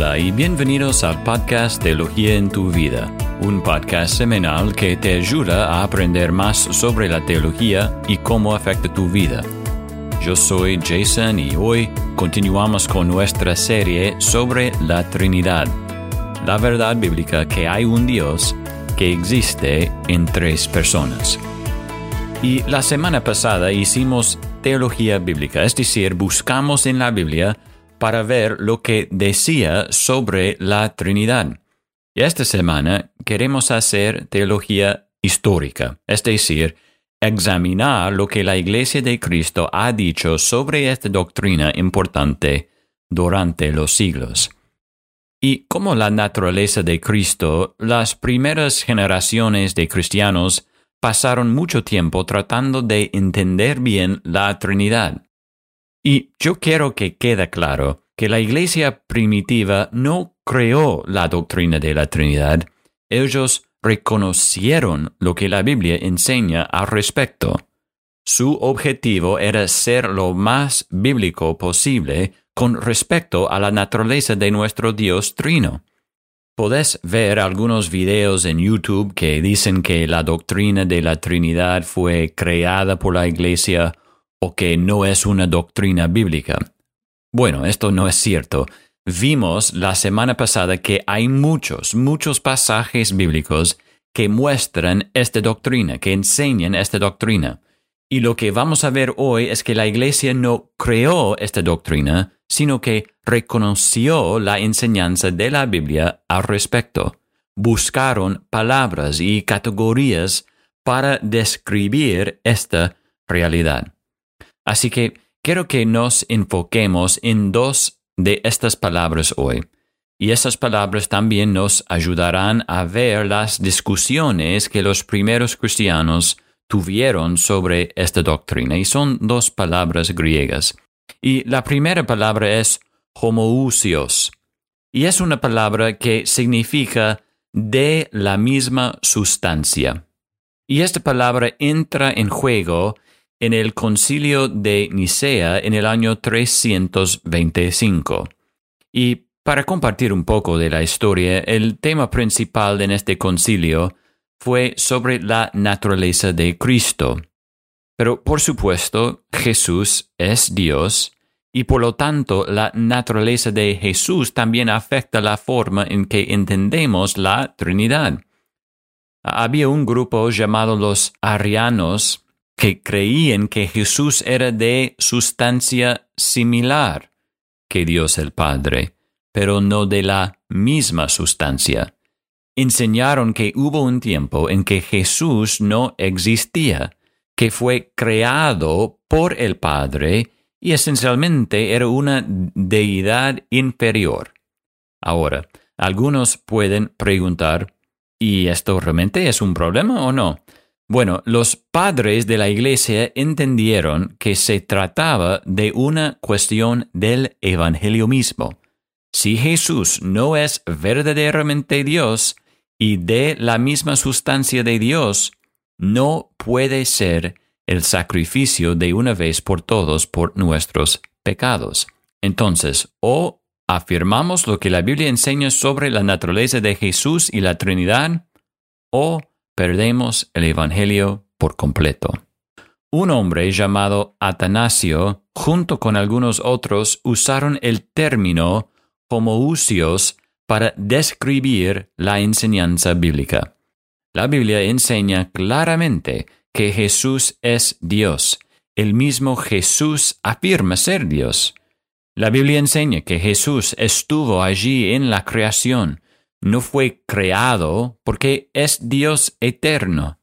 Hola y bienvenidos al podcast Teología en tu vida, un podcast semanal que te ayuda a aprender más sobre la teología y cómo afecta tu vida. Yo soy Jason y hoy continuamos con nuestra serie sobre la Trinidad, la verdad bíblica que hay un Dios que existe en tres personas. Y la semana pasada hicimos teología bíblica, es decir, buscamos en la Biblia para ver lo que decía sobre la Trinidad. Y esta semana queremos hacer teología histórica, es decir, examinar lo que la Iglesia de Cristo ha dicho sobre esta doctrina importante durante los siglos. Y como la naturaleza de Cristo, las primeras generaciones de cristianos pasaron mucho tiempo tratando de entender bien la Trinidad. Y yo quiero que quede claro que la iglesia primitiva no creó la doctrina de la Trinidad, ellos reconocieron lo que la Biblia enseña al respecto. Su objetivo era ser lo más bíblico posible con respecto a la naturaleza de nuestro Dios Trino. Podés ver algunos videos en YouTube que dicen que la doctrina de la Trinidad fue creada por la Iglesia o que no es una doctrina bíblica. Bueno, esto no es cierto. Vimos la semana pasada que hay muchos, muchos pasajes bíblicos que muestran esta doctrina, que enseñan esta doctrina. Y lo que vamos a ver hoy es que la Iglesia no creó esta doctrina, sino que reconoció la enseñanza de la Biblia al respecto. Buscaron palabras y categorías para describir esta realidad. Así que quiero que nos enfoquemos en dos de estas palabras hoy. Y esas palabras también nos ayudarán a ver las discusiones que los primeros cristianos tuvieron sobre esta doctrina. Y son dos palabras griegas. Y la primera palabra es homoousios. Y es una palabra que significa de la misma sustancia. Y esta palabra entra en juego en el concilio de Nicea en el año 325. Y para compartir un poco de la historia, el tema principal en este concilio fue sobre la naturaleza de Cristo. Pero por supuesto, Jesús es Dios y por lo tanto la naturaleza de Jesús también afecta la forma en que entendemos la Trinidad. Había un grupo llamado los arianos que creían que Jesús era de sustancia similar que Dios el Padre, pero no de la misma sustancia. Enseñaron que hubo un tiempo en que Jesús no existía, que fue creado por el Padre y esencialmente era una deidad inferior. Ahora, algunos pueden preguntar, ¿y esto realmente es un problema o no? Bueno, los padres de la Iglesia entendieron que se trataba de una cuestión del Evangelio mismo. Si Jesús no es verdaderamente Dios y de la misma sustancia de Dios, no puede ser el sacrificio de una vez por todos por nuestros pecados. Entonces, o afirmamos lo que la Biblia enseña sobre la naturaleza de Jesús y la Trinidad, o perdemos el Evangelio por completo. Un hombre llamado Atanasio, junto con algunos otros, usaron el término homoousios para describir la enseñanza bíblica. La Biblia enseña claramente que Jesús es Dios. El mismo Jesús afirma ser Dios. La Biblia enseña que Jesús estuvo allí en la creación, no fue creado porque es Dios eterno.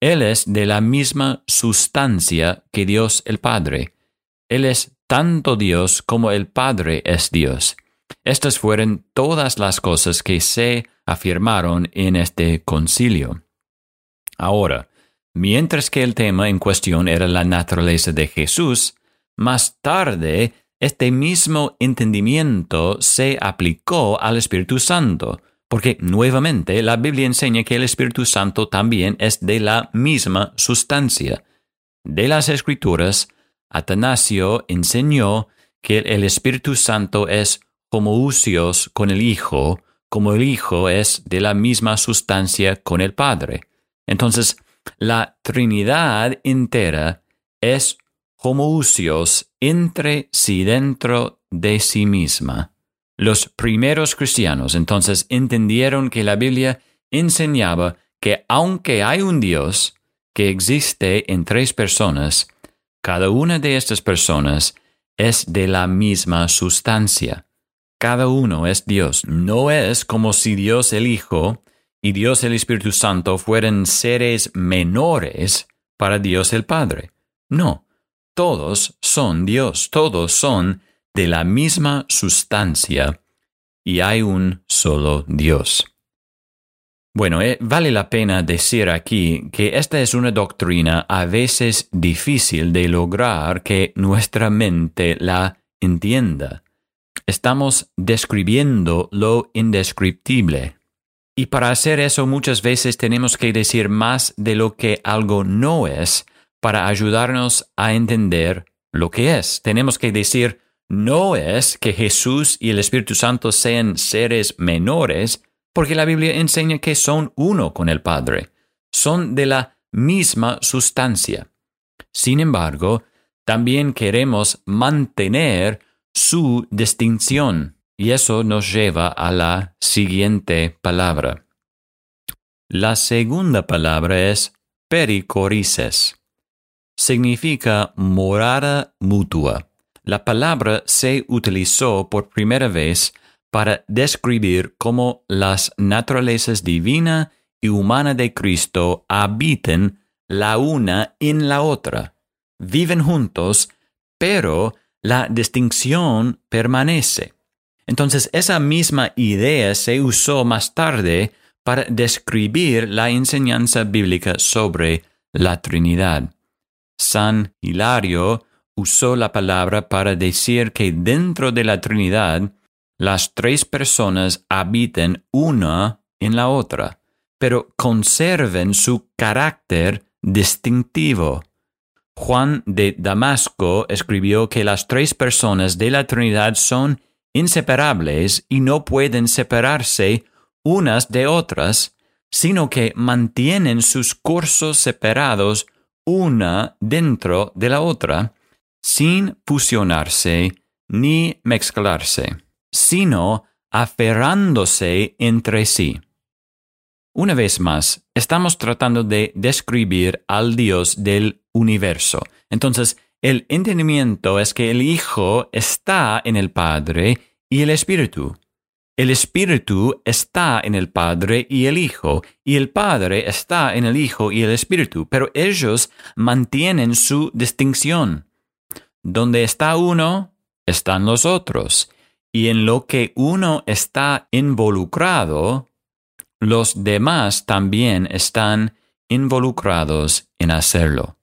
Él es de la misma sustancia que Dios el Padre. Él es tanto Dios como el Padre es Dios. Estas fueron todas las cosas que se afirmaron en este concilio. Ahora, mientras que el tema en cuestión era la naturaleza de Jesús, más tarde este mismo entendimiento se aplicó al Espíritu Santo, porque nuevamente la Biblia enseña que el Espíritu Santo también es de la misma sustancia. De las Escrituras, Atanasio enseñó que el Espíritu Santo es homoousios con el Hijo, como el Hijo es de la misma sustancia con el Padre. Entonces, la Trinidad entera es homoousios entre sí dentro de sí misma. Los primeros cristianos entonces entendieron que la Biblia enseñaba que aunque hay un Dios que existe en tres personas, cada una de estas personas es de la misma sustancia. Cada uno es Dios. No es como si Dios el Hijo y Dios el Espíritu Santo fueran seres menores para Dios el Padre. No, todos son Dios, todos son de la misma sustancia y hay un solo Dios. Bueno, eh, vale la pena decir aquí que esta es una doctrina a veces difícil de lograr que nuestra mente la entienda. Estamos describiendo lo indescriptible. Y para hacer eso muchas veces tenemos que decir más de lo que algo no es para ayudarnos a entender lo que es. Tenemos que decir, no es que Jesús y el Espíritu Santo sean seres menores, porque la Biblia enseña que son uno con el Padre, son de la misma sustancia. Sin embargo, también queremos mantener su distinción, y eso nos lleva a la siguiente palabra. La segunda palabra es pericorices significa morada mutua. La palabra se utilizó por primera vez para describir cómo las naturalezas divina y humana de Cristo habitan la una en la otra. Viven juntos, pero la distinción permanece. Entonces esa misma idea se usó más tarde para describir la enseñanza bíblica sobre la Trinidad. San Hilario usó la palabra para decir que dentro de la Trinidad las tres personas habitan una en la otra, pero conserven su carácter distintivo. Juan de Damasco escribió que las tres personas de la Trinidad son inseparables y no pueden separarse unas de otras, sino que mantienen sus cursos separados una dentro de la otra, sin fusionarse ni mezclarse, sino aferrándose entre sí. Una vez más, estamos tratando de describir al Dios del universo. Entonces, el entendimiento es que el Hijo está en el Padre y el Espíritu. El Espíritu está en el Padre y el Hijo, y el Padre está en el Hijo y el Espíritu, pero ellos mantienen su distinción. Donde está uno, están los otros, y en lo que uno está involucrado, los demás también están involucrados en hacerlo.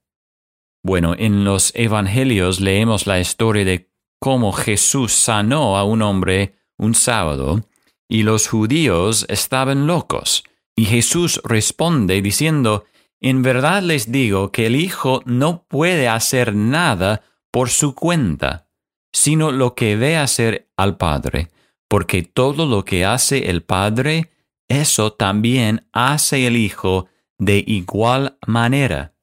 Bueno, en los Evangelios leemos la historia de cómo Jesús sanó a un hombre un sábado, y los judíos estaban locos. Y Jesús responde diciendo, En verdad les digo que el Hijo no puede hacer nada por su cuenta, sino lo que ve hacer al Padre, porque todo lo que hace el Padre, eso también hace el Hijo de igual manera.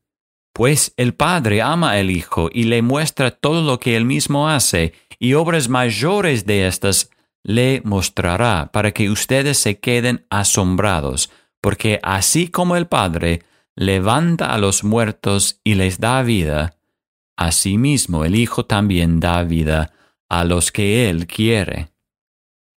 Pues el Padre ama al Hijo y le muestra todo lo que él mismo hace, y obras mayores de estas le mostrará para que ustedes se queden asombrados, porque así como el Padre levanta a los muertos y les da vida, asimismo el Hijo también da vida a los que Él quiere.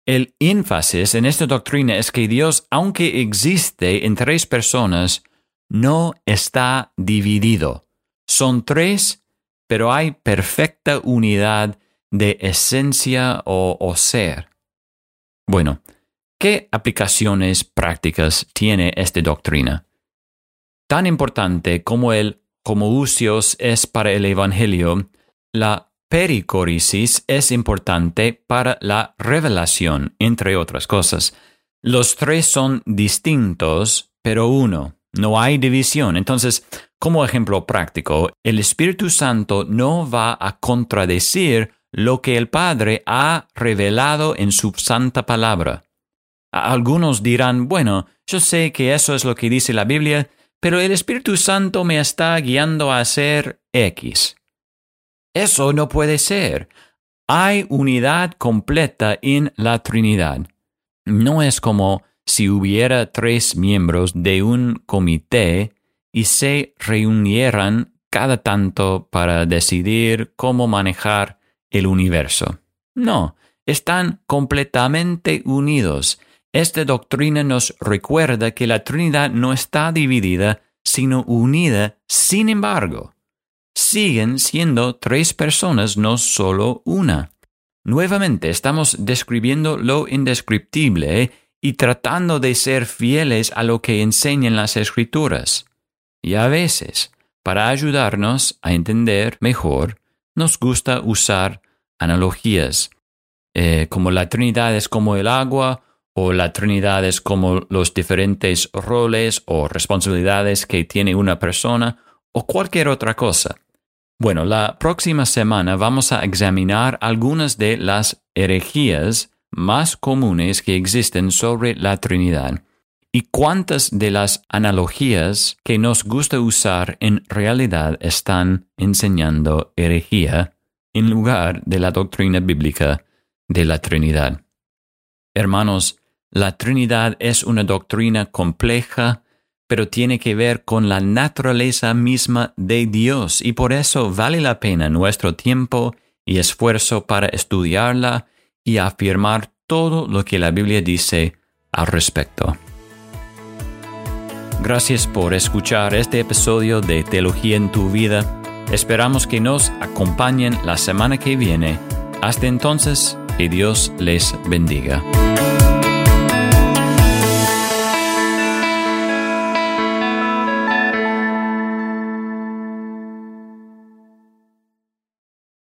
El énfasis en esta doctrina es que Dios, aunque existe en tres personas, no está dividido. Son tres, pero hay perfecta unidad de esencia o, ser. Bueno, ¿qué aplicaciones prácticas tiene esta doctrina? Tan importante como el usios es para el Evangelio, la pericorisis es importante para la revelación, entre otras cosas. Los tres son distintos, pero uno. No hay división. Entonces, como ejemplo práctico, el Espíritu Santo no va a contradecir lo que el Padre ha revelado en su santa palabra. Algunos dirán, bueno, yo sé que eso es lo que dice la Biblia, pero el Espíritu Santo me está guiando a hacer X. Eso no puede ser. Hay unidad completa en la Trinidad. No es como si hubiera tres miembros de un comité y se reunieran cada tanto para decidir cómo manejar el universo. No, están completamente unidos. Esta doctrina nos recuerda que la Trinidad no está dividida, sino unida, sin embargo. Siguen siendo tres personas, no solo una. Nuevamente estamos describiendo lo indescriptible y tratando de ser fieles a lo que enseñan las escrituras. Y a veces, para ayudarnos a entender mejor, nos gusta usar analogías, eh, como la Trinidad es como el agua, o la Trinidad es como los diferentes roles o responsabilidades que tiene una persona, o cualquier otra cosa. Bueno, la próxima semana vamos a examinar algunas de las herejías más comunes que existen sobre la Trinidad y cuántas de las analogías que nos gusta usar en realidad están enseñando herejía en lugar de la doctrina bíblica de la Trinidad. Hermanos, la Trinidad es una doctrina compleja, pero tiene que ver con la naturaleza misma de Dios y por eso vale la pena nuestro tiempo y esfuerzo para estudiarla y afirmar todo lo que la Biblia dice al respecto. Gracias por escuchar este episodio de Teología en tu vida. Esperamos que nos acompañen la semana que viene. Hasta entonces, que Dios les bendiga.